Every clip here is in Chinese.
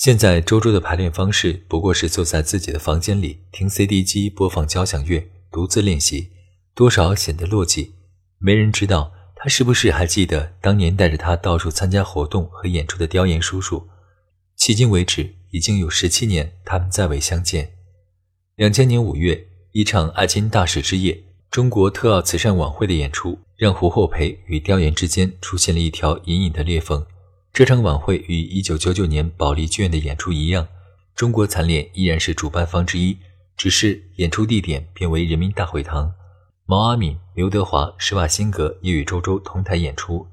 现在周周的排练方式不过是坐在自己的房间里听 CD 机播放交响乐，独自练习，多少显得落寂。没人知道他是不是还记得当年带着他到处参加活动和演出的刁岩叔叔。迄今为止，已经有十七年，他们再未相见。两千年五月，一场爱情大使之夜——中国特奥慈善晚会的演出，让胡厚培与刁岩之间出现了一条隐隐的裂缝。这场晚会与1999年保利剧院的演出一样，中国残联依然是主办方之一，只是演出地点变为人民大会堂。毛阿敏、刘德华、施瓦辛格也与周周同台演出。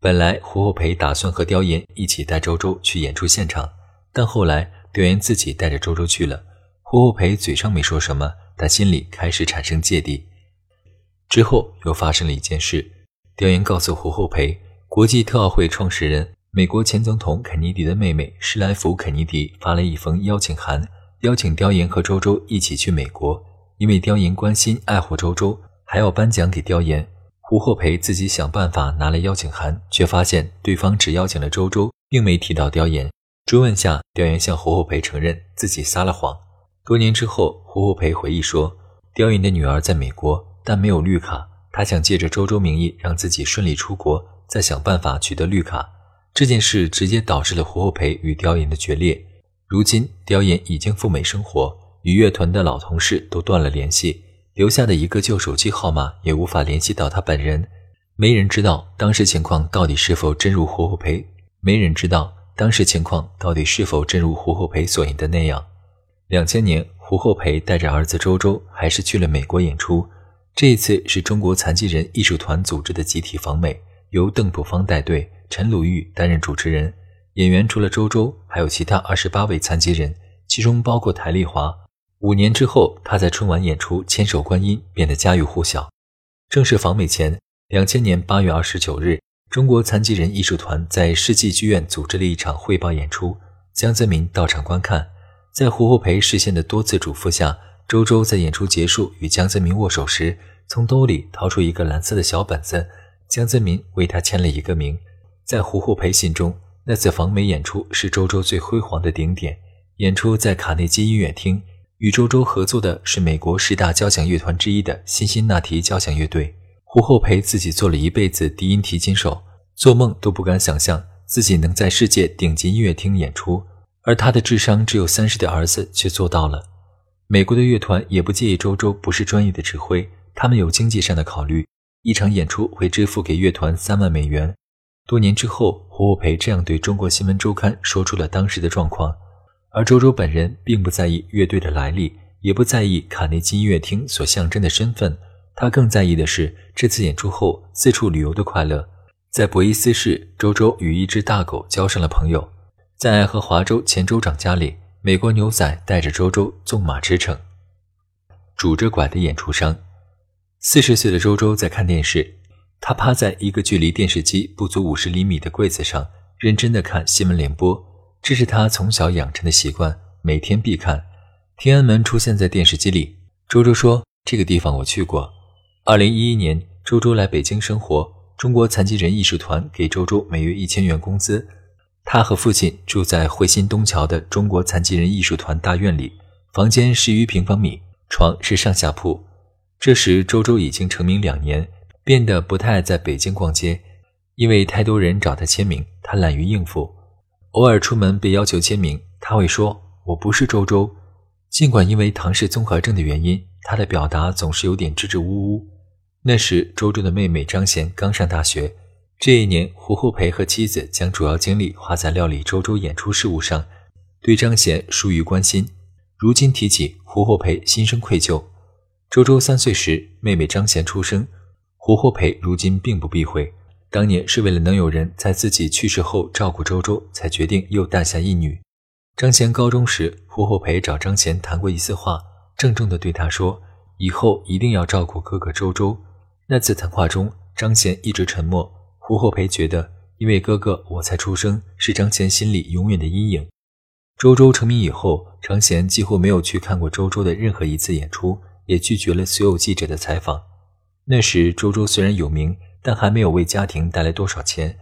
本来胡厚培打算和刁岩一起带周周去演出现场，但后来刁岩自己带着周周去了。胡厚培嘴上没说什么，但心里开始产生芥蒂。之后又发生了一件事，刁岩告诉胡厚培，国际特奥会创始人。美国前总统肯尼迪的妹妹施莱弗·肯尼迪发了一封邀请函，邀请刁岩和周周一起去美国。因为刁岩关心爱护周周，还要颁奖给刁岩。胡厚培自己想办法拿了邀请函，却发现对方只邀请了周周，并没提到刁岩。追问下，刁岩向胡厚培承认自己撒了谎。多年之后，胡厚培回忆说，刁岩的女儿在美国，但没有绿卡，他想借着周周名义让自己顺利出国，再想办法取得绿卡。这件事直接导致了胡厚培与刁岩的决裂。如今，刁岩已经赴美生活，与乐团的老同事都断了联系，留下的一个旧手机号码也无法联系到他本人。没人知道当时情况到底是否真如胡厚培，没人知道当时情况到底是否真如胡厚培所言的那样。两千年，胡厚培带着儿子周周还是去了美国演出，这一次是中国残疾人艺术团组织的集体访美，由邓普方带队。陈鲁豫担任主持人，演员除了周周，还有其他二十八位残疾人，其中包括台丽华。五年之后，他在春晚演出《千手观音》，变得家喻户晓。正式访美前，两千年八月二十九日，中国残疾人艺术团在世纪剧院组织了一场汇报演出，江泽民到场观看。在胡厚培视线的多次嘱咐下，周周在演出结束与江泽民握手时，从兜里掏出一个蓝色的小本子，江泽民为他签了一个名。在胡厚培心中，那次访美演出是周周最辉煌的顶点。演出在卡内基音乐厅，与周周合作的是美国十大交响乐团之一的辛辛那提交响乐队。胡厚培自己做了一辈子低音提琴手，做梦都不敢想象自己能在世界顶级音乐厅演出。而他的智商只有三十的儿子却做到了。美国的乐团也不介意周周不是专业的指挥，他们有经济上的考虑，一场演出会支付给乐团三万美元。多年之后，胡厚培这样对中国新闻周刊说出了当时的状况，而周周本人并不在意乐队的来历，也不在意卡内基音乐厅所象征的身份，他更在意的是这次演出后四处旅游的快乐。在博伊斯市，周周与一只大狗交上了朋友；在爱荷华州前州长家里，美国牛仔带着周周纵马驰骋。拄着拐的演出商，四十岁的周周在看电视。他趴在一个距离电视机不足五十厘米的柜子上，认真地看新闻联播。这是他从小养成的习惯，每天必看。天安门出现在电视机里。周周说：“这个地方我去过。”二零一一年，周周来北京生活，中国残疾人艺术团给周周每月一千元工资。他和父亲住在惠新东桥的中国残疾人艺术团大院里，房间十余平方米，床是上下铺。这时，周周已经成名两年。变得不太在北京逛街，因为太多人找他签名，他懒于应付。偶尔出门被要求签名，他会说：“我不是周周。”尽管因为唐氏综合症的原因，他的表达总是有点支支吾吾。那时，周周的妹妹张贤刚上大学。这一年，胡厚培和妻子将主要精力花在料理周周演出事务上，对张贤疏于关心。如今提起胡厚培，心生愧疚。周周三岁时，妹妹张贤出生。胡厚培如今并不避讳，当年是为了能有人在自己去世后照顾周周，才决定又诞下一女。张贤高中时，胡厚培找张贤谈过一次话，郑重地对他说：“以后一定要照顾哥哥周周。”那次谈话中，张贤一直沉默。胡厚培觉得，因为哥哥我才出生，是张贤心里永远的阴影。周周成名以后，张贤几乎没有去看过周周的任何一次演出，也拒绝了所有记者的采访。那时，周周虽然有名，但还没有为家庭带来多少钱。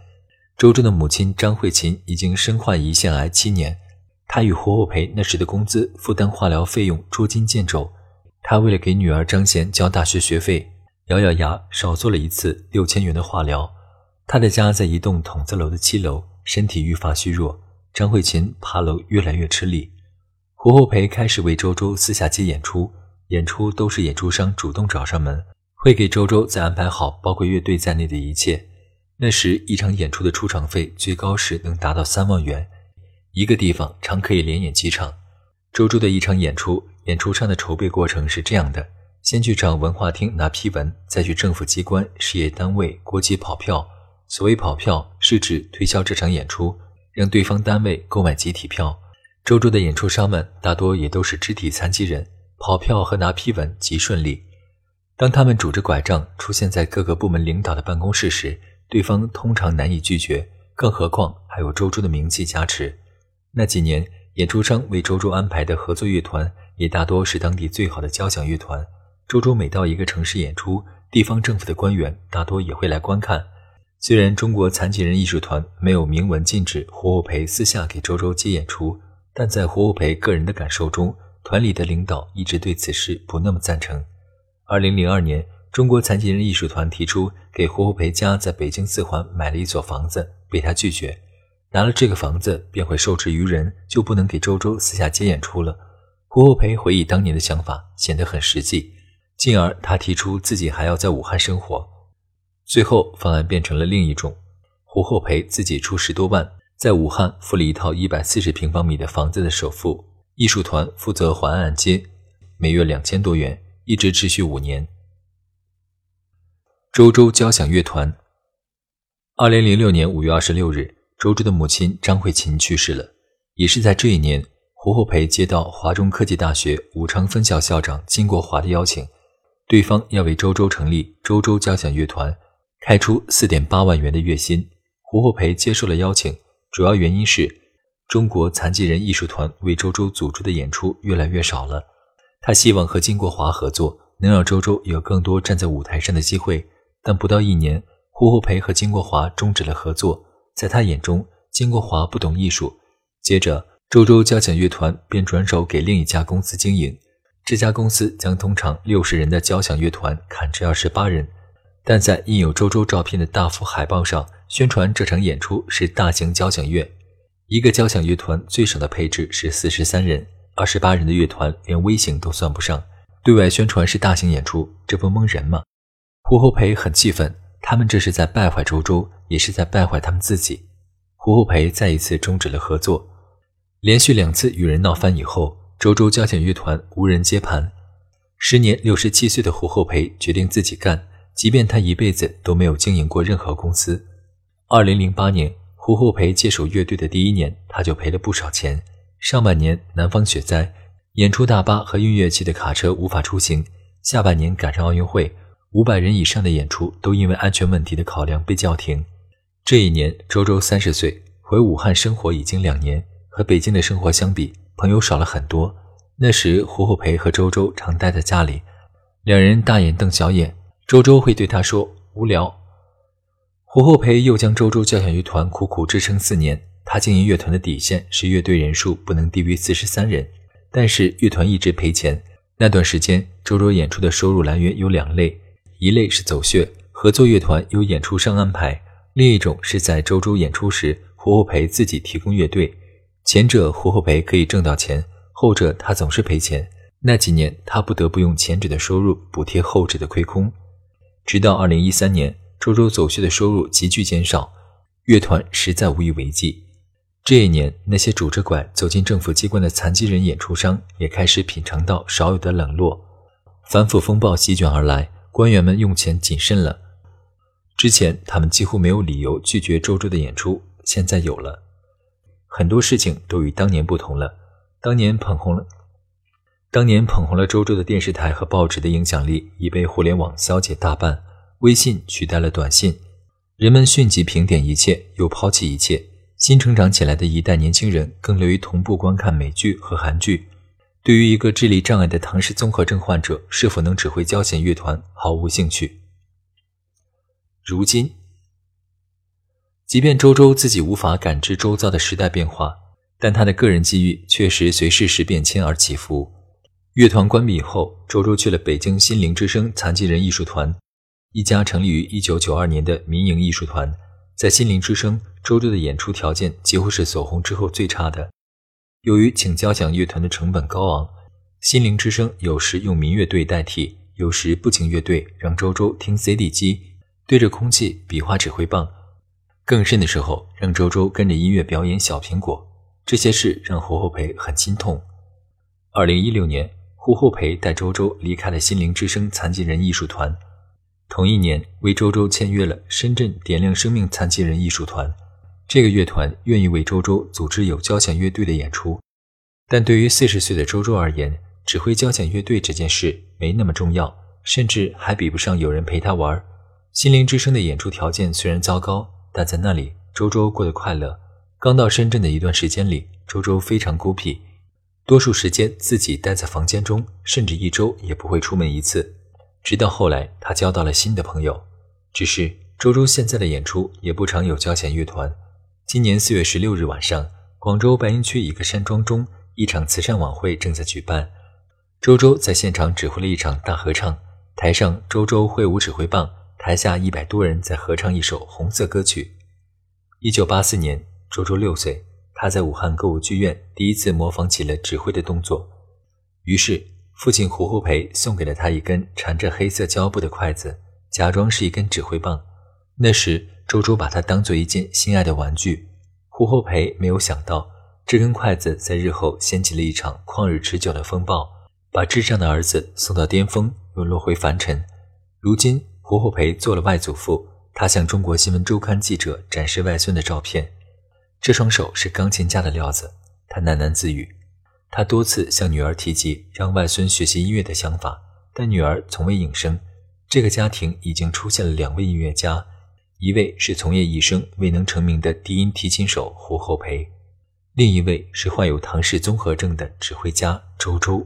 周周的母亲张慧琴已经身患胰腺癌七年。她与胡厚培那时的工资负担化疗费用捉襟见肘，他为了给女儿张贤交大学学费，咬咬牙少做了一次六千元的化疗。他的家在一栋筒子楼的七楼，身体愈发虚弱，张慧琴爬楼越来越吃力。胡厚培开始为周周私下接演出，演出都是演出商主动找上门，会给周周再安排好包括乐队在内的一切。那时一场演出的出场费最高时能达到三万元。一个地方常可以连演几场。周周的一场演出，演出商的筹备过程是这样的：先去找文化厅拿批文，再去政府机关、事业单位、国企跑票。所谓跑票，是指推销这场演出，让对方单位购买集体票。周周的演出商们大多也都是肢体残疾人，跑票和拿批文极顺利。当他们拄着拐杖出现在各个部门领导的办公室时，对方通常难以拒绝，更何况还有周周的名气加持。那几年，演出商为周周安排的合作乐团也大多是当地最好的交响乐团。周周每到一个城市演出，地方政府的官员大多也会来观看。虽然中国残疾人艺术团没有明文禁止胡厚培私下给周周接演出，但在胡厚培个人的感受中，团里的领导一直对此事不那么赞成。二零零二年，中国残疾人艺术团提出给胡厚培家在北京四环买了一所房子，被他拒绝。拿了这个房子便会受制于人，就不能给周周私下接演出了。胡厚培回忆当年的想法，显得很实际。进而他提出自己还要在武汉生活。最后方案变成了另一种：胡厚培自己出十多万，在武汉付了一套一百四十平方米的房子的首付，艺术团负责还按揭，每月两千多元，一直持续五年。周周交响乐团，二零零六年五月二十六日。周周的母亲张慧琴去世了，也是在这一年，胡厚培接到华中科技大学武昌分校校长金国华的邀请，对方要为周周成立周周交响乐团，开出四点八万元的月薪。胡厚培接受了邀请，主要原因是中国残疾人艺术团为周周组织的演出越来越少了，他希望和金国华合作，能让周周有更多站在舞台上的机会。但不到一年，胡厚培和金国华终止了合作。在他眼中，金国华不懂艺术。接着，周周交响乐团便转手给另一家公司经营。这家公司将通常六十人的交响乐团砍至二十八人，但在印有周周照片的大幅海报上宣传这场演出是大型交响乐。一个交响乐团最少的配置是四十三人，二十八人的乐团连微型都算不上。对外宣传是大型演出，这不蒙人吗？胡厚培很气愤。他们这是在败坏周周，也是在败坏他们自己。胡厚培再一次终止了合作，连续两次与人闹翻以后，周周交响乐团无人接盘。时年六十七岁的胡厚培决定自己干，即便他一辈子都没有经营过任何公司。二零零八年，胡厚培接手乐队的第一年，他就赔了不少钱。上半年南方雪灾，演出大巴和运乐器的卡车无法出行；下半年赶上奥运会。五百人以上的演出都因为安全问题的考量被叫停。这一年，周周三十岁，回武汉生活已经两年，和北京的生活相比，朋友少了很多。那时，胡厚培和周周常待在家里，两人大眼瞪小眼。周周会对他说：“无聊。”胡厚培又将周周交响乐团苦苦支撑四年。他经营乐团的底线是乐队人数不能低于四十三人，但是乐团一直赔钱。那段时间，周周演出的收入来源有两类。一类是走穴，合作乐团由演出商安排；另一种是在周周演出时，胡厚培自己提供乐队。前者胡厚培可以挣到钱，后者他总是赔钱。那几年，他不得不用前者的收入补贴后者的亏空。直到二零一三年，周周走穴的收入急剧减少，乐团实在无以为继。这一年，那些拄着拐走进政府机关的残疾人演出商也开始品尝到少有的冷落，反腐风暴席卷而来。官员们用钱谨慎了，之前他们几乎没有理由拒绝周周的演出，现在有了。很多事情都与当年不同了。当年捧红了，当年捧红了周周的电视台和报纸的影响力已被互联网消解大半，微信取代了短信，人们迅即评点一切，又抛弃一切。新成长起来的一代年轻人更乐于同步观看美剧和韩剧。对于一个智力障碍的唐氏综合症患者，是否能指挥交响乐团毫无兴趣。如今，即便周周自己无法感知周遭的时代变化，但他的个人机遇确实随事实变迁而起伏。乐团关闭以后，周周去了北京心灵之声残疾人艺术团，一家成立于1992年的民营艺术团。在心灵之声，周周的演出条件几乎是走红之后最差的。由于请交响乐团的成本高昂，心灵之声有时用民乐队代替，有时不请乐队，让周周听 CD 机，对着空气比划指挥棒，更甚的时候让周周跟着音乐表演小苹果。这些事让胡厚培很心痛。二零一六年，胡厚培带周周离开了心灵之声残疾人艺术团，同一年为周周签约了深圳点亮生命残疾人艺术团。这个乐团愿意为周周组织有交响乐队的演出，但对于四十岁的周周而言，指挥交响乐队这件事没那么重要，甚至还比不上有人陪他玩。心灵之声的演出条件虽然糟糕，但在那里，周周过得快乐。刚到深圳的一段时间里，周周非常孤僻，多数时间自己待在房间中，甚至一周也不会出门一次。直到后来，他交到了新的朋友。只是周周现在的演出也不常有交响乐团。今年四月十六日晚上，广州白云区一个山庄中，一场慈善晚会正在举办。周周在现场指挥了一场大合唱，台上周周挥舞指挥棒，台下一百多人在合唱一首红色歌曲。一九八四年，周周六岁，他在武汉歌舞剧院第一次模仿起了指挥的动作。于是，父亲胡厚培送给了他一根缠着黑色胶布的筷子，假装是一根指挥棒。那时。周周把它当做一件心爱的玩具。胡厚培没有想到，这根筷子在日后掀起了一场旷日持久的风暴，把智障的儿子送到巅峰，又落回凡尘。如今，胡厚培做了外祖父，他向中国新闻周刊记者展示外孙的照片。这双手是钢琴家的料子，他喃喃自语。他多次向女儿提及让外孙学习音乐的想法，但女儿从未应声。这个家庭已经出现了两位音乐家。一位是从业一生未能成名的低音提琴手胡厚培，另一位是患有唐氏综合症的指挥家周周。